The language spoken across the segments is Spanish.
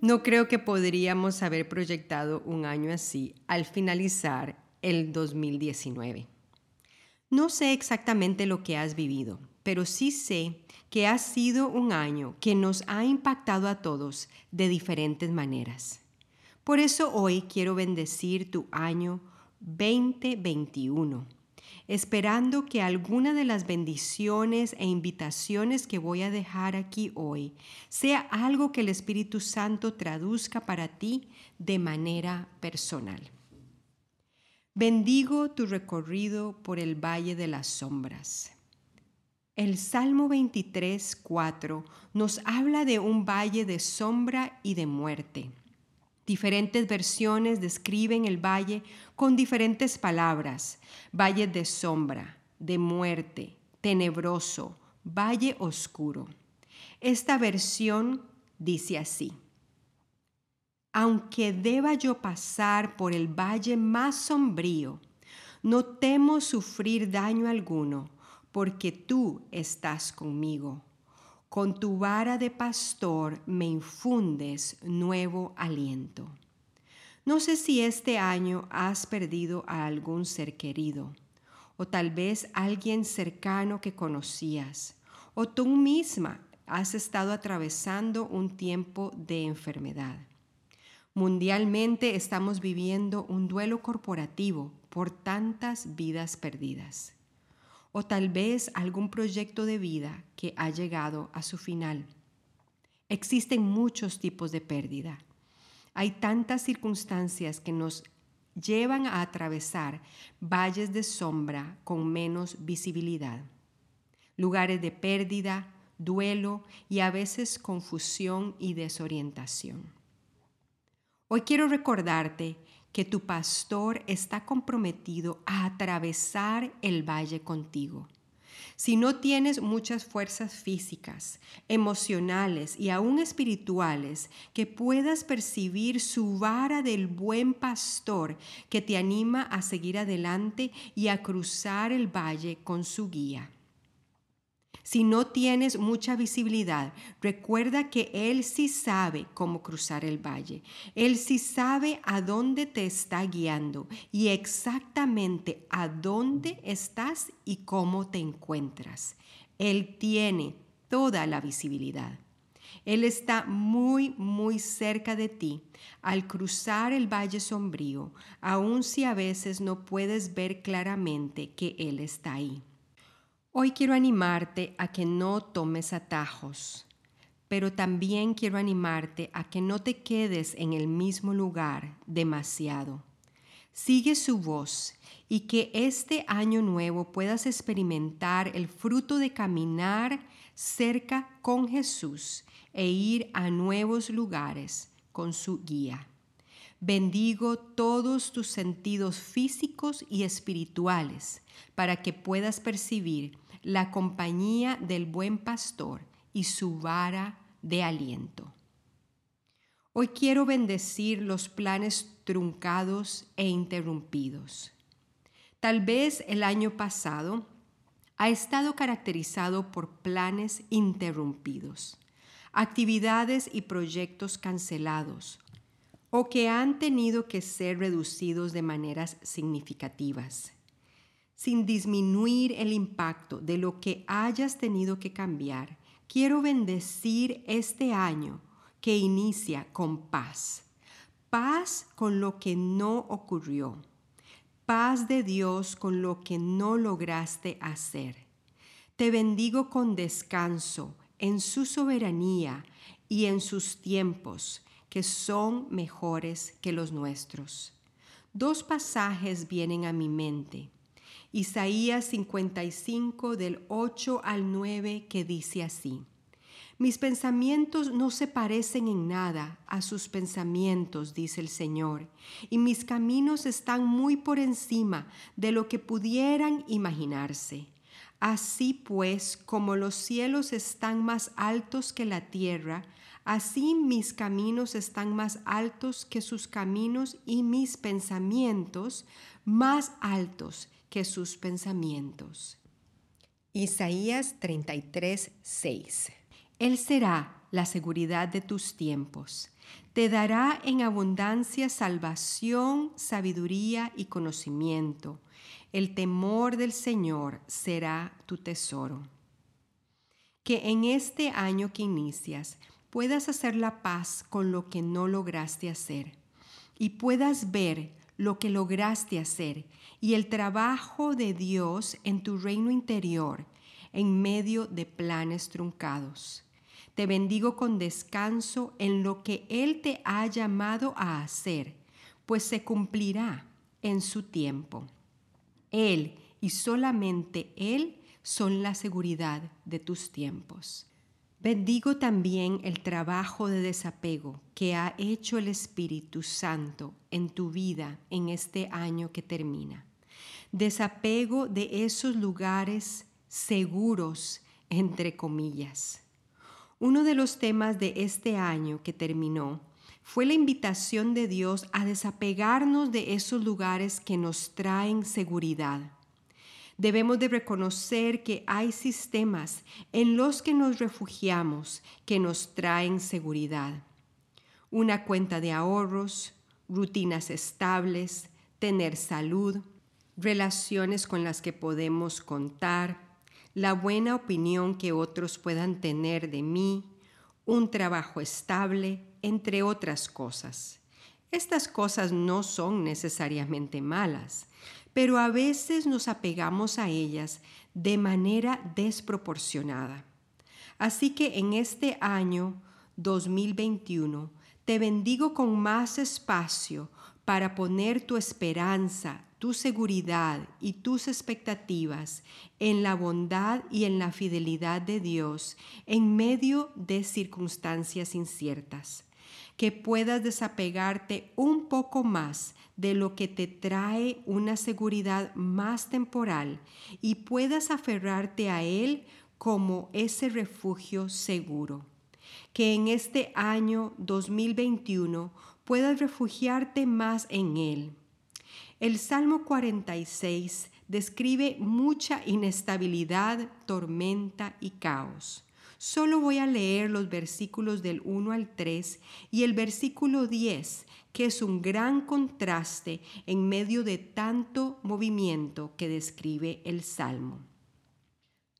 No creo que podríamos haber proyectado un año así al finalizar el 2019. No sé exactamente lo que has vivido, pero sí sé que ha sido un año que nos ha impactado a todos de diferentes maneras. Por eso hoy quiero bendecir tu año 2021 esperando que alguna de las bendiciones e invitaciones que voy a dejar aquí hoy sea algo que el Espíritu Santo traduzca para ti de manera personal. Bendigo tu recorrido por el Valle de las Sombras. El Salmo 23, 4 nos habla de un valle de sombra y de muerte. Diferentes versiones describen el valle con diferentes palabras. Valle de sombra, de muerte, tenebroso, valle oscuro. Esta versión dice así. Aunque deba yo pasar por el valle más sombrío, no temo sufrir daño alguno, porque tú estás conmigo con tu vara de pastor me infundes nuevo aliento. No sé si este año has perdido a algún ser querido, o tal vez alguien cercano que conocías, o tú misma has estado atravesando un tiempo de enfermedad. Mundialmente estamos viviendo un duelo corporativo por tantas vidas perdidas o tal vez algún proyecto de vida que ha llegado a su final. Existen muchos tipos de pérdida. Hay tantas circunstancias que nos llevan a atravesar valles de sombra con menos visibilidad, lugares de pérdida, duelo y a veces confusión y desorientación. Hoy quiero recordarte que tu pastor está comprometido a atravesar el valle contigo. Si no tienes muchas fuerzas físicas, emocionales y aún espirituales, que puedas percibir su vara del buen pastor que te anima a seguir adelante y a cruzar el valle con su guía. Si no tienes mucha visibilidad, recuerda que Él sí sabe cómo cruzar el valle. Él sí sabe a dónde te está guiando y exactamente a dónde estás y cómo te encuentras. Él tiene toda la visibilidad. Él está muy, muy cerca de ti al cruzar el valle sombrío, aun si a veces no puedes ver claramente que Él está ahí. Hoy quiero animarte a que no tomes atajos, pero también quiero animarte a que no te quedes en el mismo lugar demasiado. Sigue su voz y que este año nuevo puedas experimentar el fruto de caminar cerca con Jesús e ir a nuevos lugares con su guía. Bendigo todos tus sentidos físicos y espirituales para que puedas percibir la compañía del buen pastor y su vara de aliento. Hoy quiero bendecir los planes truncados e interrumpidos. Tal vez el año pasado ha estado caracterizado por planes interrumpidos, actividades y proyectos cancelados o que han tenido que ser reducidos de maneras significativas sin disminuir el impacto de lo que hayas tenido que cambiar, quiero bendecir este año que inicia con paz. Paz con lo que no ocurrió. Paz de Dios con lo que no lograste hacer. Te bendigo con descanso en su soberanía y en sus tiempos, que son mejores que los nuestros. Dos pasajes vienen a mi mente. Isaías 55 del 8 al 9 que dice así, Mis pensamientos no se parecen en nada a sus pensamientos, dice el Señor, y mis caminos están muy por encima de lo que pudieran imaginarse. Así pues, como los cielos están más altos que la tierra, así mis caminos están más altos que sus caminos y mis pensamientos más altos que sus pensamientos. Isaías 33, 6 él será la seguridad de tus tiempos. Te dará en abundancia salvación, sabiduría y conocimiento. El temor del Señor será tu tesoro. Que en este año que inicias puedas hacer la paz con lo que no lograste hacer y puedas ver lo que lograste hacer y el trabajo de Dios en tu reino interior en medio de planes truncados. Te bendigo con descanso en lo que Él te ha llamado a hacer, pues se cumplirá en su tiempo. Él y solamente Él son la seguridad de tus tiempos. Bendigo también el trabajo de desapego que ha hecho el Espíritu Santo en tu vida en este año que termina. Desapego de esos lugares seguros, entre comillas uno de los temas de este año que terminó fue la invitación de Dios a desapegarnos de esos lugares que nos traen seguridad. Debemos de reconocer que hay sistemas en los que nos refugiamos que nos traen seguridad. Una cuenta de ahorros, rutinas estables, tener salud, relaciones con las que podemos contar, la buena opinión que otros puedan tener de mí, un trabajo estable, entre otras cosas. Estas cosas no son necesariamente malas, pero a veces nos apegamos a ellas de manera desproporcionada. Así que en este año 2021 te bendigo con más espacio para poner tu esperanza, tu seguridad y tus expectativas en la bondad y en la fidelidad de Dios en medio de circunstancias inciertas. Que puedas desapegarte un poco más de lo que te trae una seguridad más temporal y puedas aferrarte a Él como ese refugio seguro. Que en este año 2021 puedas refugiarte más en Él el Salmo 46 describe mucha inestabilidad, tormenta y caos. Solo voy a leer los versículos del 1 al 3 y el versículo 10, que es un gran contraste en medio de tanto movimiento que describe el Salmo.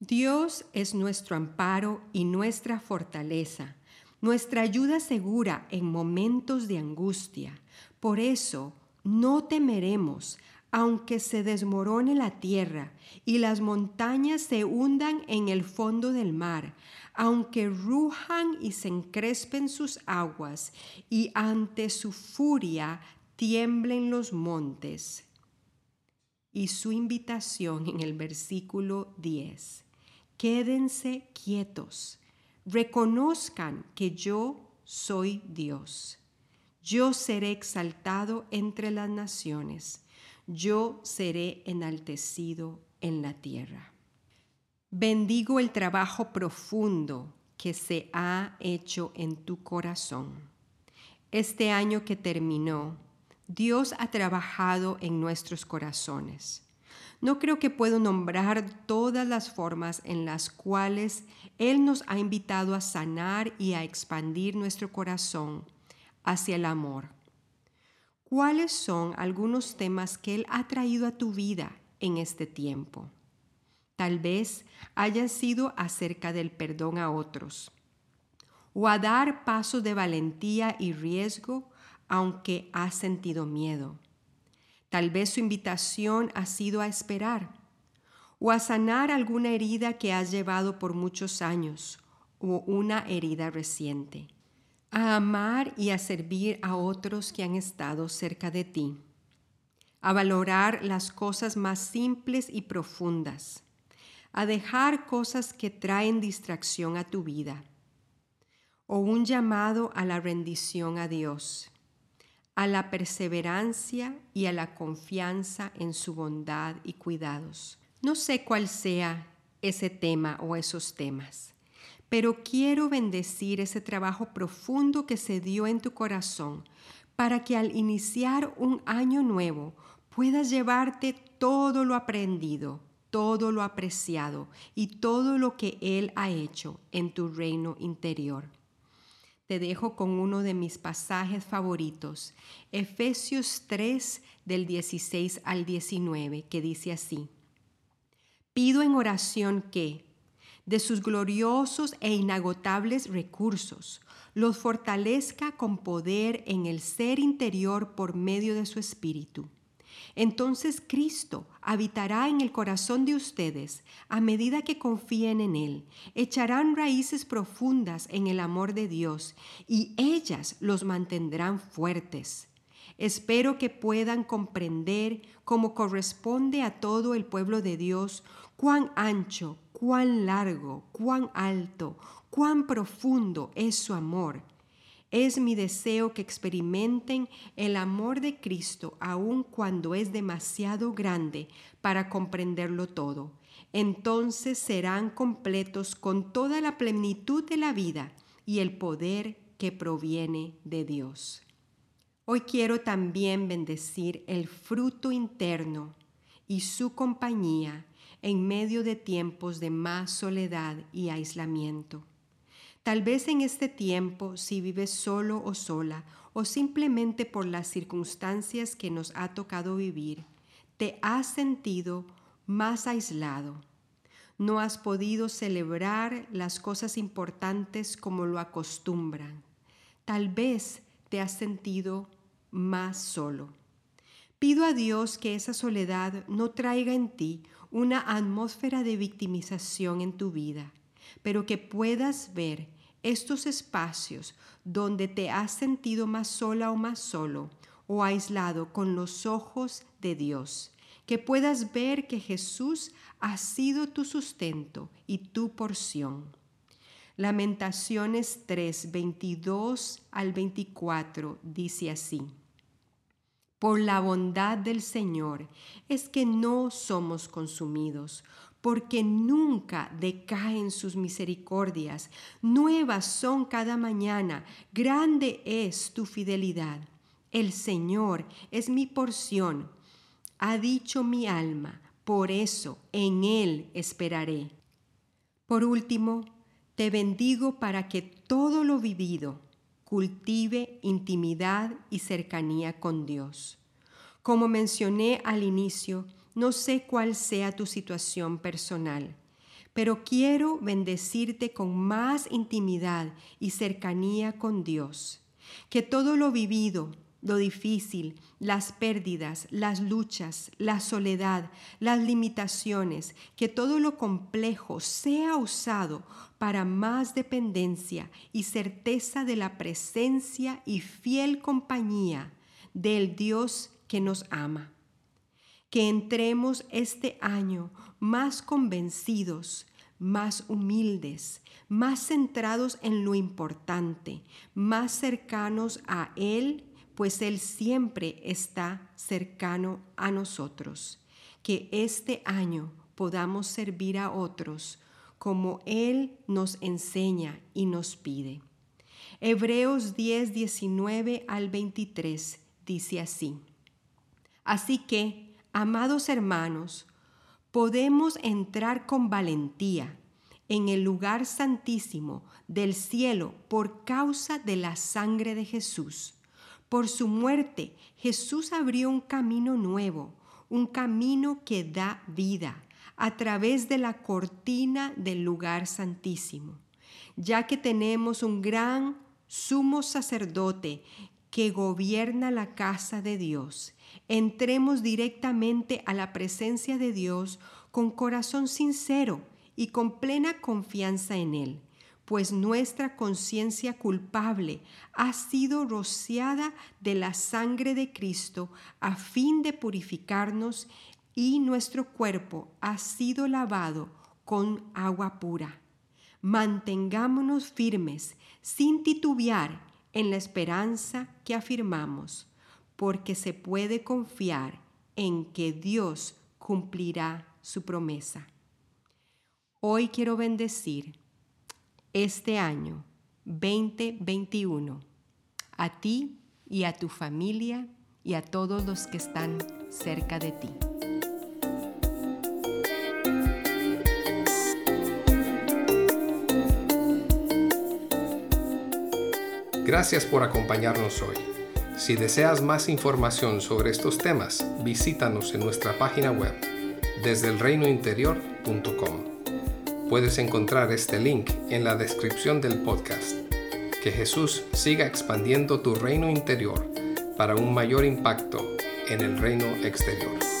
Dios es nuestro amparo y nuestra fortaleza, nuestra ayuda segura en momentos de angustia. Por eso, no temeremos, aunque se desmorone la tierra y las montañas se hundan en el fondo del mar, aunque rujan y se encrespen sus aguas y ante su furia tiemblen los montes. Y su invitación en el versículo 10. Quédense quietos, reconozcan que yo soy Dios. Yo seré exaltado entre las naciones, yo seré enaltecido en la tierra. Bendigo el trabajo profundo que se ha hecho en tu corazón. Este año que terminó, Dios ha trabajado en nuestros corazones. No creo que puedo nombrar todas las formas en las cuales Él nos ha invitado a sanar y a expandir nuestro corazón hacia el amor. ¿Cuáles son algunos temas que Él ha traído a tu vida en este tiempo? Tal vez haya sido acerca del perdón a otros o a dar pasos de valentía y riesgo aunque has sentido miedo. Tal vez su invitación ha sido a esperar o a sanar alguna herida que has llevado por muchos años o una herida reciente a amar y a servir a otros que han estado cerca de ti, a valorar las cosas más simples y profundas, a dejar cosas que traen distracción a tu vida, o un llamado a la rendición a Dios, a la perseverancia y a la confianza en su bondad y cuidados. No sé cuál sea ese tema o esos temas, pero quiero bendecir ese trabajo profundo que se dio en tu corazón para que al iniciar un año nuevo puedas llevarte todo lo aprendido, todo lo apreciado y todo lo que Él ha hecho en tu reino interior. Te dejo con uno de mis pasajes favoritos, Efesios 3 del 16 al 19, que dice así, Pido en oración que, de sus gloriosos e inagotables recursos, los fortalezca con poder en el ser interior por medio de su Espíritu. Entonces Cristo habitará en el corazón de ustedes a medida que confíen en Él. Echarán raíces profundas en el amor de Dios y ellas los mantendrán fuertes. Espero que puedan comprender, como corresponde a todo el pueblo de Dios, cuán ancho, cuán largo, cuán alto, cuán profundo es su amor. Es mi deseo que experimenten el amor de Cristo aun cuando es demasiado grande para comprenderlo todo. Entonces serán completos con toda la plenitud de la vida y el poder que proviene de Dios. Hoy quiero también bendecir el fruto interno y su compañía en medio de tiempos de más soledad y aislamiento. Tal vez en este tiempo, si vives solo o sola, o simplemente por las circunstancias que nos ha tocado vivir, te has sentido más aislado. No has podido celebrar las cosas importantes como lo acostumbran. Tal vez te has sentido más solo. Pido a Dios que esa soledad no traiga en ti una atmósfera de victimización en tu vida, pero que puedas ver estos espacios donde te has sentido más sola o más solo o aislado con los ojos de Dios, que puedas ver que Jesús ha sido tu sustento y tu porción. Lamentaciones 3, 22 al 24 dice así por la bondad del Señor es que no somos consumidos, porque nunca decaen sus misericordias. Nuevas son cada mañana, grande es tu fidelidad. El Señor es mi porción, ha dicho mi alma, por eso en Él esperaré. Por último, te bendigo para que todo lo vivido, cultive intimidad y cercanía con Dios. Como mencioné al inicio, no sé cuál sea tu situación personal, pero quiero bendecirte con más intimidad y cercanía con Dios. Que todo lo vivido, lo difícil, las pérdidas, las luchas, la soledad, las limitaciones, que todo lo complejo sea usado para más dependencia y certeza de la presencia y fiel compañía del Dios que nos ama. Que entremos este año más convencidos, más humildes, más centrados en lo importante, más cercanos a Él pues Él siempre está cercano a nosotros. Que este año podamos servir a otros como Él nos enseña y nos pide. Hebreos 10, 19 al 23 dice así. Así que, amados hermanos, podemos entrar con valentía en el lugar santísimo del cielo por causa de la sangre de Jesús por su muerte, Jesús abrió un camino nuevo, un camino que da vida a través de la cortina del lugar santísimo, ya que tenemos un gran sumo sacerdote que gobierna la casa de Dios. Entremos directamente a la presencia de Dios con corazón sincero y con plena confianza en Él pues nuestra conciencia culpable ha sido rociada de la sangre de Cristo a fin de purificarnos y nuestro cuerpo ha sido lavado con agua pura. mantengámonos firmes, sin titubear, en la esperanza que afirmamos, porque se puede confiar en que Dios cumplirá su promesa. Hoy quiero bendecir este año 2021 a ti y a tu familia y a todos los que están cerca de ti. Gracias por acompañarnos hoy. Si deseas más información sobre estos temas, visítanos en nuestra página web desde elreinointerior.com. Puedes encontrar este link en la descripción del podcast. Que Jesús siga expandiendo tu reino interior para un mayor impacto en el reino exterior.